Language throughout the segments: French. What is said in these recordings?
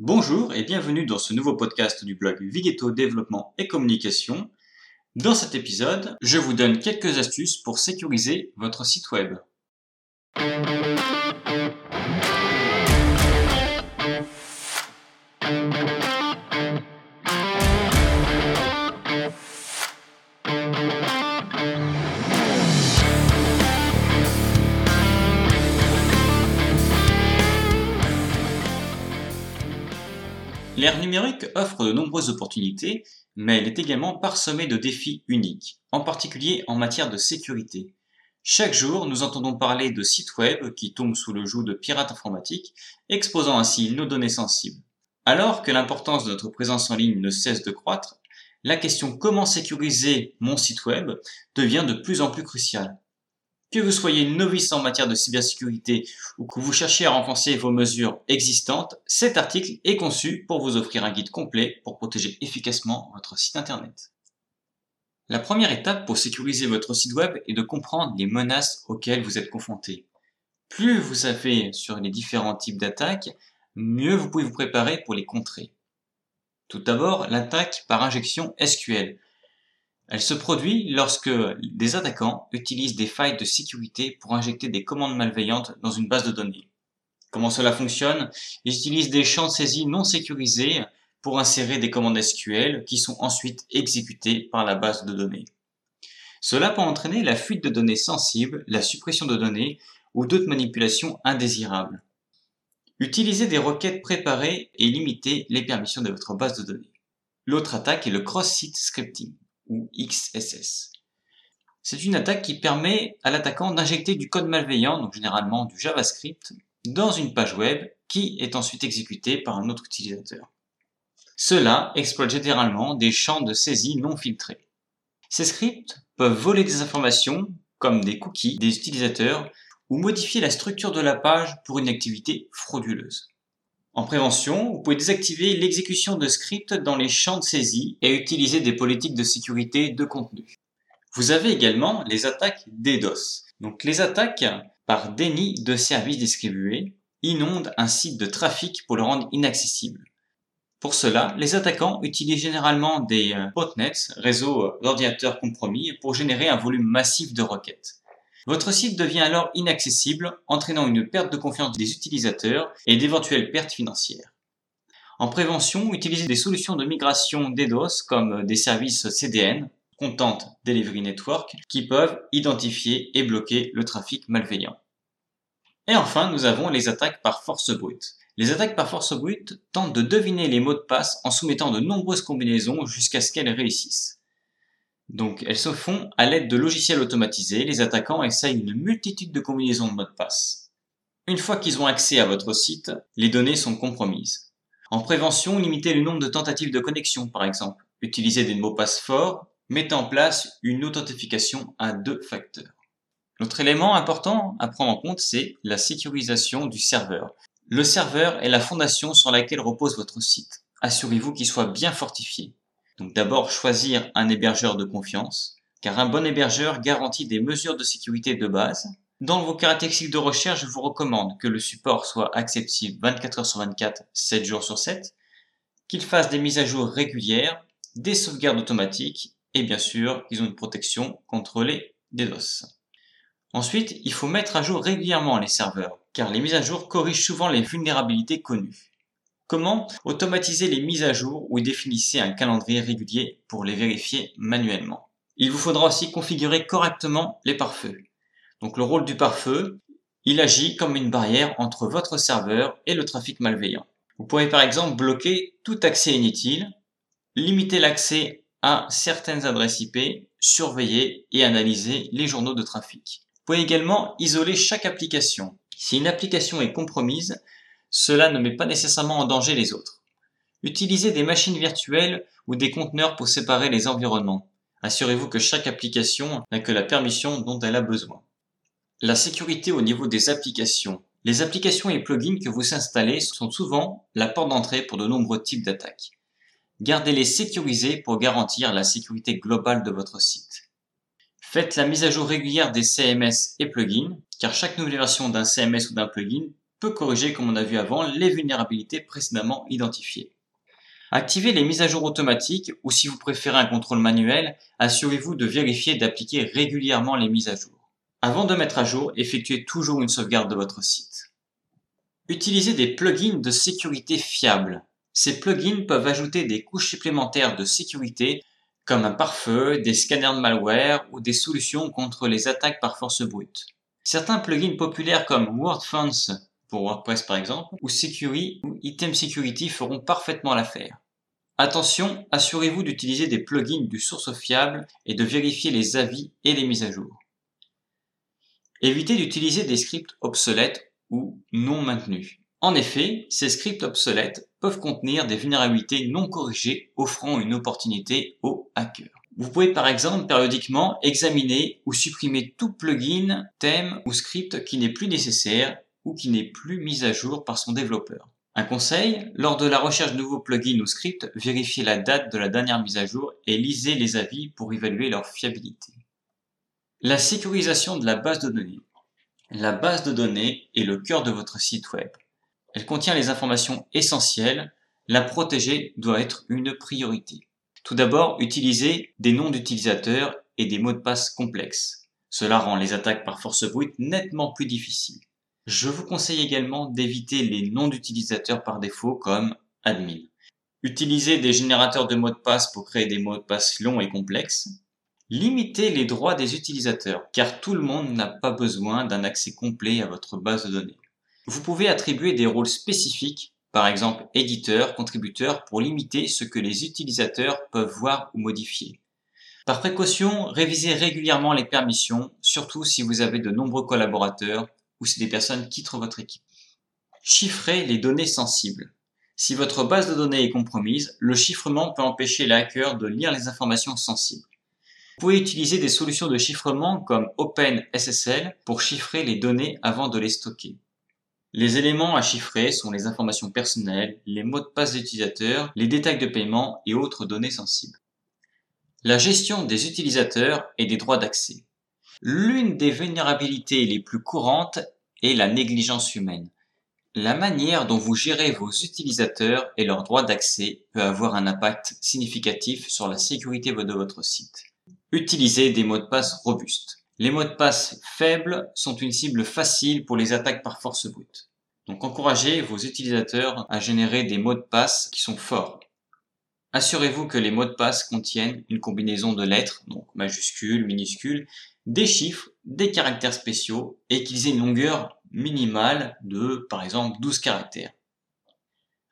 Bonjour et bienvenue dans ce nouveau podcast du blog Vigeto Développement et Communication. Dans cet épisode, je vous donne quelques astuces pour sécuriser votre site web. L'ère numérique offre de nombreuses opportunités, mais elle est également parsemée de défis uniques, en particulier en matière de sécurité. Chaque jour, nous entendons parler de sites web qui tombent sous le joug de pirates informatiques, exposant ainsi nos données sensibles. Alors que l'importance de notre présence en ligne ne cesse de croître, la question comment sécuriser mon site web devient de plus en plus cruciale. Que vous soyez novice en matière de cybersécurité ou que vous cherchiez à renforcer vos mesures existantes, cet article est conçu pour vous offrir un guide complet pour protéger efficacement votre site internet. La première étape pour sécuriser votre site web est de comprendre les menaces auxquelles vous êtes confronté. Plus vous savez sur les différents types d'attaques, mieux vous pouvez vous préparer pour les contrer. Tout d'abord, l'attaque par injection SQL. Elle se produit lorsque des attaquants utilisent des failles de sécurité pour injecter des commandes malveillantes dans une base de données. Comment cela fonctionne? Ils utilisent des champs de non sécurisés pour insérer des commandes SQL qui sont ensuite exécutées par la base de données. Cela peut entraîner la fuite de données sensibles, la suppression de données ou d'autres manipulations indésirables. Utilisez des requêtes préparées et limitez les permissions de votre base de données. L'autre attaque est le cross-site scripting ou XSS. C'est une attaque qui permet à l'attaquant d'injecter du code malveillant, donc généralement du JavaScript, dans une page web qui est ensuite exécutée par un autre utilisateur. Cela exploite généralement des champs de saisie non filtrés. Ces scripts peuvent voler des informations comme des cookies des utilisateurs ou modifier la structure de la page pour une activité frauduleuse. En prévention, vous pouvez désactiver l'exécution de scripts dans les champs de saisie et utiliser des politiques de sécurité de contenu. Vous avez également les attaques DDoS. Donc les attaques par déni de services distribués inondent un site de trafic pour le rendre inaccessible. Pour cela, les attaquants utilisent généralement des euh, botnets, réseaux d'ordinateurs compromis, pour générer un volume massif de requêtes. Votre site devient alors inaccessible, entraînant une perte de confiance des utilisateurs et d'éventuelles pertes financières. En prévention, utilisez des solutions de migration DDoS comme des services CDN, Content Delivery Network, qui peuvent identifier et bloquer le trafic malveillant. Et enfin, nous avons les attaques par force brute. Les attaques par force brute tentent de deviner les mots de passe en soumettant de nombreuses combinaisons jusqu'à ce qu'elles réussissent. Donc elles se font à l'aide de logiciels automatisés. Les attaquants essayent une multitude de combinaisons de mots de passe. Une fois qu'ils ont accès à votre site, les données sont compromises. En prévention, limitez le nombre de tentatives de connexion, par exemple. Utilisez des mots de passe forts. Mettez en place une authentification à deux facteurs. L'autre élément important à prendre en compte, c'est la sécurisation du serveur. Le serveur est la fondation sur laquelle repose votre site. Assurez-vous qu'il soit bien fortifié. Donc d'abord choisir un hébergeur de confiance, car un bon hébergeur garantit des mesures de sécurité de base. Dans vos caractéristiques de recherche, je vous recommande que le support soit accessible 24 heures sur 24, 7 jours sur 7, qu'il fasse des mises à jour régulières, des sauvegardes automatiques et bien sûr qu'ils ont une protection contre les DDoS. Ensuite, il faut mettre à jour régulièrement les serveurs, car les mises à jour corrigent souvent les vulnérabilités connues. Comment automatiser les mises à jour ou définissez un calendrier régulier pour les vérifier manuellement? Il vous faudra aussi configurer correctement les pare-feux. Donc le rôle du pare-feu, il agit comme une barrière entre votre serveur et le trafic malveillant. Vous pouvez par exemple bloquer tout accès inutile, limiter l'accès à certaines adresses IP, surveiller et analyser les journaux de trafic. Vous pouvez également isoler chaque application. Si une application est compromise, cela ne met pas nécessairement en danger les autres. Utilisez des machines virtuelles ou des conteneurs pour séparer les environnements. Assurez-vous que chaque application n'a que la permission dont elle a besoin. La sécurité au niveau des applications. Les applications et plugins que vous installez sont souvent la porte d'entrée pour de nombreux types d'attaques. Gardez-les sécurisés pour garantir la sécurité globale de votre site. Faites la mise à jour régulière des CMS et plugins, car chaque nouvelle version d'un CMS ou d'un plugin peut corriger, comme on a vu avant, les vulnérabilités précédemment identifiées. Activez les mises à jour automatiques ou si vous préférez un contrôle manuel, assurez-vous de vérifier et d'appliquer régulièrement les mises à jour. Avant de mettre à jour, effectuez toujours une sauvegarde de votre site. Utilisez des plugins de sécurité fiables. Ces plugins peuvent ajouter des couches supplémentaires de sécurité comme un pare-feu, des scanners de malware ou des solutions contre les attaques par force brute. Certains plugins populaires comme WordFence pour WordPress par exemple, ou Security ou Item Security feront parfaitement l'affaire. Attention, assurez-vous d'utiliser des plugins du source fiable et de vérifier les avis et les mises à jour. Évitez d'utiliser des scripts obsolètes ou non maintenus. En effet, ces scripts obsolètes peuvent contenir des vulnérabilités non corrigées offrant une opportunité aux hackers. Vous pouvez par exemple périodiquement examiner ou supprimer tout plugin, thème ou script qui n'est plus nécessaire qui n'est plus mis à jour par son développeur. Un conseil, lors de la recherche de nouveaux plugins ou scripts, vérifiez la date de la dernière mise à jour et lisez les avis pour évaluer leur fiabilité. La sécurisation de la base de données. La base de données est le cœur de votre site web. Elle contient les informations essentielles. La protéger doit être une priorité. Tout d'abord, utilisez des noms d'utilisateurs et des mots de passe complexes. Cela rend les attaques par force brute nettement plus difficiles. Je vous conseille également d'éviter les noms d'utilisateurs par défaut comme admin. Utilisez des générateurs de mots de passe pour créer des mots de passe longs et complexes. Limitez les droits des utilisateurs, car tout le monde n'a pas besoin d'un accès complet à votre base de données. Vous pouvez attribuer des rôles spécifiques, par exemple éditeur, contributeur, pour limiter ce que les utilisateurs peuvent voir ou modifier. Par précaution, révisez régulièrement les permissions, surtout si vous avez de nombreux collaborateurs ou si des personnes quittent votre équipe. Chiffrez les données sensibles. Si votre base de données est compromise, le chiffrement peut empêcher les hackers de lire les informations sensibles. Vous pouvez utiliser des solutions de chiffrement comme OpenSSL pour chiffrer les données avant de les stocker. Les éléments à chiffrer sont les informations personnelles, les mots de passe d'utilisateurs, les détails de paiement et autres données sensibles. La gestion des utilisateurs et des droits d'accès. L'une des vulnérabilités les plus courantes est la négligence humaine. La manière dont vous gérez vos utilisateurs et leurs droits d'accès peut avoir un impact significatif sur la sécurité de votre site. Utilisez des mots de passe robustes. Les mots de passe faibles sont une cible facile pour les attaques par force brute. Donc encouragez vos utilisateurs à générer des mots de passe qui sont forts. Assurez-vous que les mots de passe contiennent une combinaison de lettres, donc majuscules, minuscules, des chiffres, des caractères spéciaux et qu'ils aient une longueur minimale de, par exemple, 12 caractères.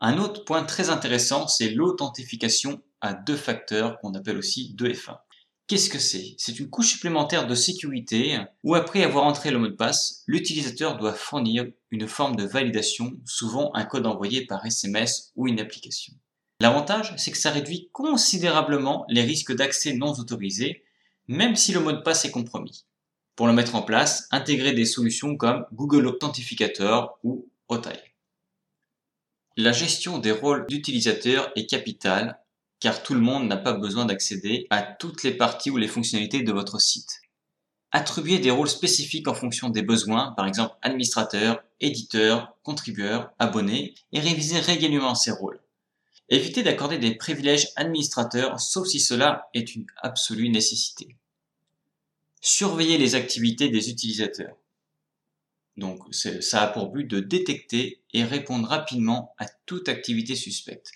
Un autre point très intéressant, c'est l'authentification à deux facteurs qu'on appelle aussi 2FA. Qu'est-ce que c'est? C'est une couche supplémentaire de sécurité où après avoir entré le mot de passe, l'utilisateur doit fournir une forme de validation, souvent un code envoyé par SMS ou une application. L'avantage, c'est que ça réduit considérablement les risques d'accès non autorisé même si le mot de passe est compromis. Pour le mettre en place, intégrez des solutions comme Google Authentificator ou Otai. La gestion des rôles d'utilisateur est capitale car tout le monde n'a pas besoin d'accéder à toutes les parties ou les fonctionnalités de votre site. Attribuez des rôles spécifiques en fonction des besoins, par exemple administrateur, éditeur, contribueur, abonné, et révisez régulièrement ces rôles. Évitez d'accorder des privilèges administrateurs sauf si cela est une absolue nécessité. Surveillez les activités des utilisateurs. Donc ça a pour but de détecter et répondre rapidement à toute activité suspecte.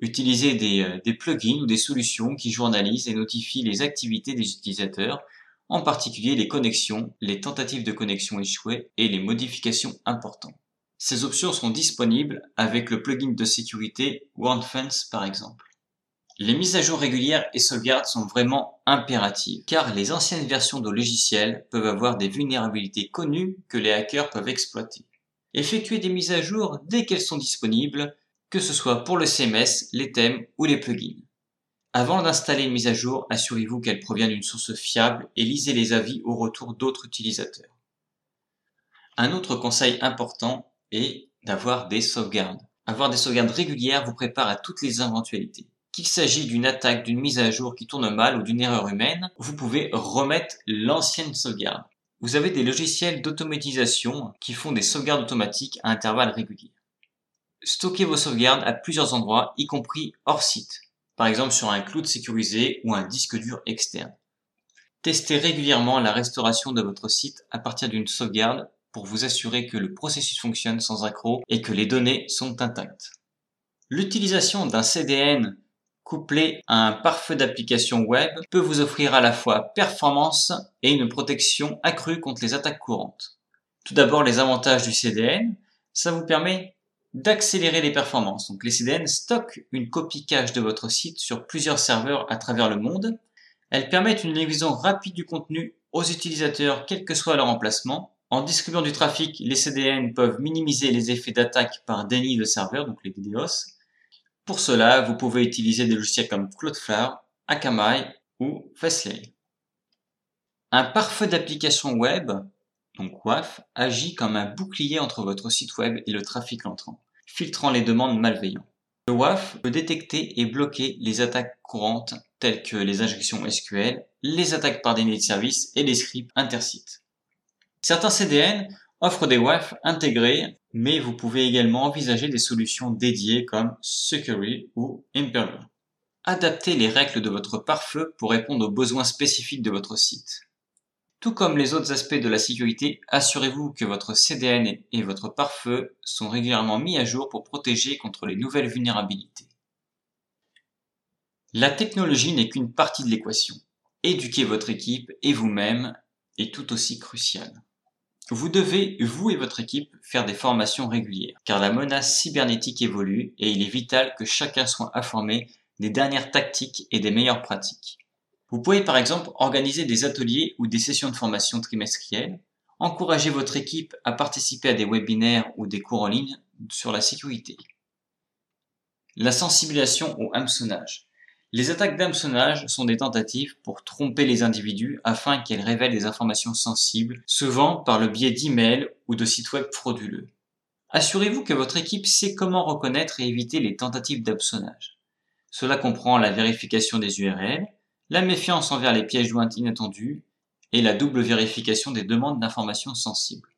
Utilisez des, euh, des plugins ou des solutions qui journalisent et notifient les activités des utilisateurs, en particulier les connexions, les tentatives de connexion échouées et les modifications importantes. Ces options sont disponibles avec le plugin de sécurité OneFence par exemple. Les mises à jour régulières et sauvegardes sont vraiment impératives, car les anciennes versions de logiciels peuvent avoir des vulnérabilités connues que les hackers peuvent exploiter. Effectuez des mises à jour dès qu'elles sont disponibles, que ce soit pour le CMS, les thèmes ou les plugins. Avant d'installer une mise à jour, assurez-vous qu'elle provient d'une source fiable et lisez les avis au retour d'autres utilisateurs. Un autre conseil important et d'avoir des sauvegardes. Avoir des sauvegardes régulières vous prépare à toutes les éventualités. Qu'il s'agisse d'une attaque, d'une mise à jour qui tourne mal ou d'une erreur humaine, vous pouvez remettre l'ancienne sauvegarde. vous avez des logiciels d'automatisation qui font des sauvegardes automatiques à intervalles réguliers. Stockez vos sauvegardes à plusieurs endroits, y compris hors site, par exemple sur un cloud sécurisé ou un disque dur externe. Testez régulièrement la restauration de votre site à partir d'une sauvegarde pour vous assurer que le processus fonctionne sans accroc et que les données sont intactes. L'utilisation d'un CDN couplé à un pare-feu d'application web peut vous offrir à la fois performance et une protection accrue contre les attaques courantes. Tout d'abord, les avantages du CDN, ça vous permet d'accélérer les performances. Donc les CDN stockent une copie cache de votre site sur plusieurs serveurs à travers le monde. Elles permettent une livraison rapide du contenu aux utilisateurs quel que soit leur emplacement. En distribuant du trafic, les CDN peuvent minimiser les effets d'attaque par déni de serveurs, donc les DDoS. Pour cela, vous pouvez utiliser des logiciels comme Cloudflare, Akamai ou Fastly. Un pare-feu d'application web donc WAF, agit comme un bouclier entre votre site web et le trafic entrant, filtrant les demandes malveillantes. Le WAF peut détecter et bloquer les attaques courantes telles que les injections SQL, les attaques par déni de service et les scripts intersites. Certains CDN offrent des WAF intégrés, mais vous pouvez également envisager des solutions dédiées comme Sucuri ou Imperial. Adaptez les règles de votre pare-feu pour répondre aux besoins spécifiques de votre site. Tout comme les autres aspects de la sécurité, assurez-vous que votre CDN et votre pare-feu sont régulièrement mis à jour pour protéger contre les nouvelles vulnérabilités. La technologie n'est qu'une partie de l'équation. Éduquer votre équipe et vous-même est tout aussi crucial. Vous devez, vous et votre équipe, faire des formations régulières, car la menace cybernétique évolue et il est vital que chacun soit informé des dernières tactiques et des meilleures pratiques. Vous pouvez par exemple organiser des ateliers ou des sessions de formation trimestrielles, encourager votre équipe à participer à des webinaires ou des cours en ligne sur la sécurité. La sensibilisation au hameçonnage. Les attaques d'hameçonnage sont des tentatives pour tromper les individus afin qu'elles révèlent des informations sensibles, souvent par le biais d'emails ou de sites web frauduleux. Assurez-vous que votre équipe sait comment reconnaître et éviter les tentatives d'hameçonnage. Cela comprend la vérification des URL, la méfiance envers les pièges joints inattendus et la double vérification des demandes d'informations sensibles.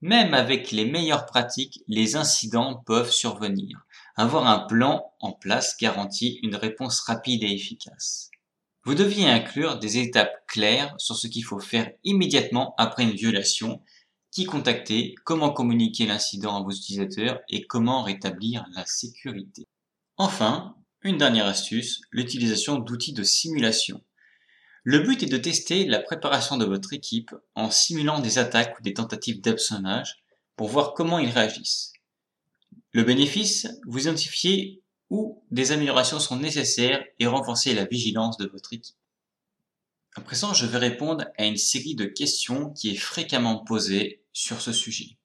Même avec les meilleures pratiques, les incidents peuvent survenir. Avoir un plan en place garantit une réponse rapide et efficace. Vous deviez inclure des étapes claires sur ce qu'il faut faire immédiatement après une violation, qui contacter, comment communiquer l'incident à vos utilisateurs et comment rétablir la sécurité. Enfin, une dernière astuce, l'utilisation d'outils de simulation. Le but est de tester la préparation de votre équipe en simulant des attaques ou des tentatives d'absonnage pour voir comment ils réagissent. Le bénéfice, vous identifiez où des améliorations sont nécessaires et renforcer la vigilance de votre équipe. À présent, je vais répondre à une série de questions qui est fréquemment posée sur ce sujet.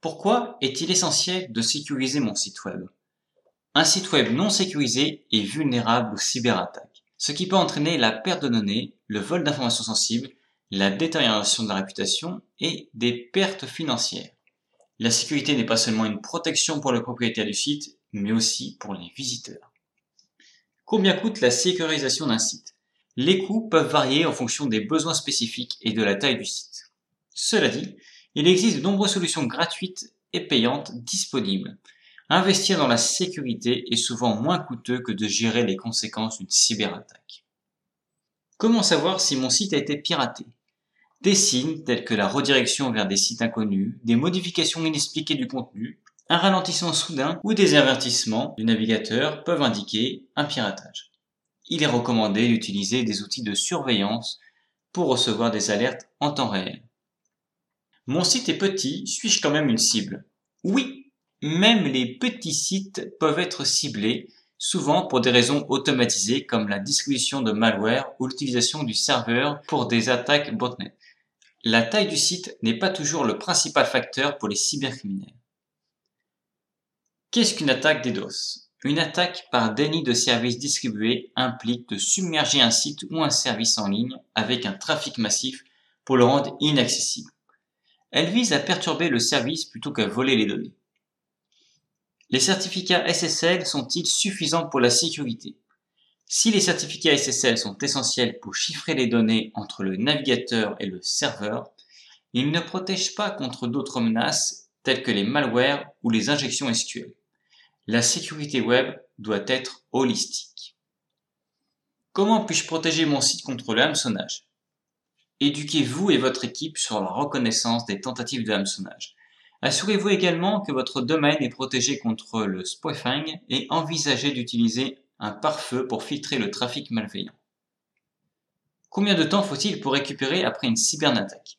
Pourquoi est-il essentiel de sécuriser mon site web? Un site web non sécurisé est vulnérable aux cyberattaques, ce qui peut entraîner la perte de données, le vol d'informations sensibles, la détérioration de la réputation et des pertes financières. La sécurité n'est pas seulement une protection pour le propriétaire du site, mais aussi pour les visiteurs. Combien coûte la sécurisation d'un site? Les coûts peuvent varier en fonction des besoins spécifiques et de la taille du site. Cela dit, il existe de nombreuses solutions gratuites et payantes disponibles. Investir dans la sécurité est souvent moins coûteux que de gérer les conséquences d'une cyberattaque. Comment savoir si mon site a été piraté? Des signes tels que la redirection vers des sites inconnus, des modifications inexpliquées du contenu, un ralentissement soudain ou des avertissements du navigateur peuvent indiquer un piratage. Il est recommandé d'utiliser des outils de surveillance pour recevoir des alertes en temps réel. Mon site est petit, suis-je quand même une cible? Oui, même les petits sites peuvent être ciblés, souvent pour des raisons automatisées comme la distribution de malware ou l'utilisation du serveur pour des attaques botnet. La taille du site n'est pas toujours le principal facteur pour les cybercriminels. Qu'est-ce qu'une attaque DDoS? Une attaque par déni de service distribué implique de submerger un site ou un service en ligne avec un trafic massif pour le rendre inaccessible. Elle vise à perturber le service plutôt qu'à voler les données. Les certificats SSL sont-ils suffisants pour la sécurité? Si les certificats SSL sont essentiels pour chiffrer les données entre le navigateur et le serveur, ils ne protègent pas contre d'autres menaces telles que les malwares ou les injections SQL. La sécurité web doit être holistique. Comment puis-je protéger mon site contre le hameçonnage? Éduquez-vous et votre équipe sur la reconnaissance des tentatives de hameçonnage. Assurez-vous également que votre domaine est protégé contre le spoofing et envisagez d'utiliser un pare-feu pour filtrer le trafic malveillant. Combien de temps faut-il pour récupérer après une cyberattaque?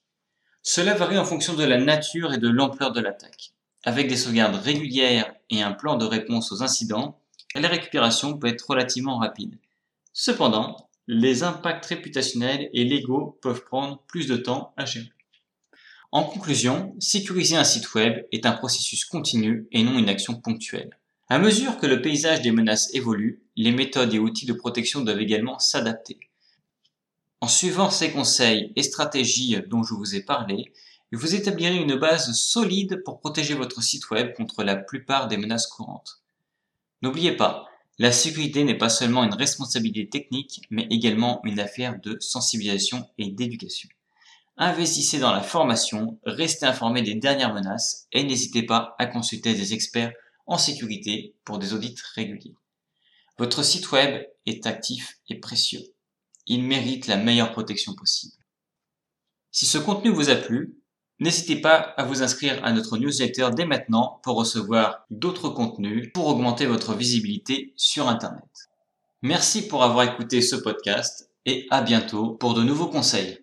Cela varie en fonction de la nature et de l'ampleur de l'attaque. Avec des sauvegardes régulières et un plan de réponse aux incidents, la récupération peut être relativement rapide. Cependant, les impacts réputationnels et légaux peuvent prendre plus de temps à gérer. En conclusion, sécuriser un site web est un processus continu et non une action ponctuelle. À mesure que le paysage des menaces évolue, les méthodes et outils de protection doivent également s'adapter. En suivant ces conseils et stratégies dont je vous ai parlé, vous établirez une base solide pour protéger votre site web contre la plupart des menaces courantes. N'oubliez pas, la sécurité n'est pas seulement une responsabilité technique, mais également une affaire de sensibilisation et d'éducation. Investissez dans la formation, restez informé des dernières menaces et n'hésitez pas à consulter des experts en sécurité pour des audits réguliers. Votre site web est actif et précieux. Il mérite la meilleure protection possible. Si ce contenu vous a plu, N'hésitez pas à vous inscrire à notre newsletter dès maintenant pour recevoir d'autres contenus pour augmenter votre visibilité sur Internet. Merci pour avoir écouté ce podcast et à bientôt pour de nouveaux conseils.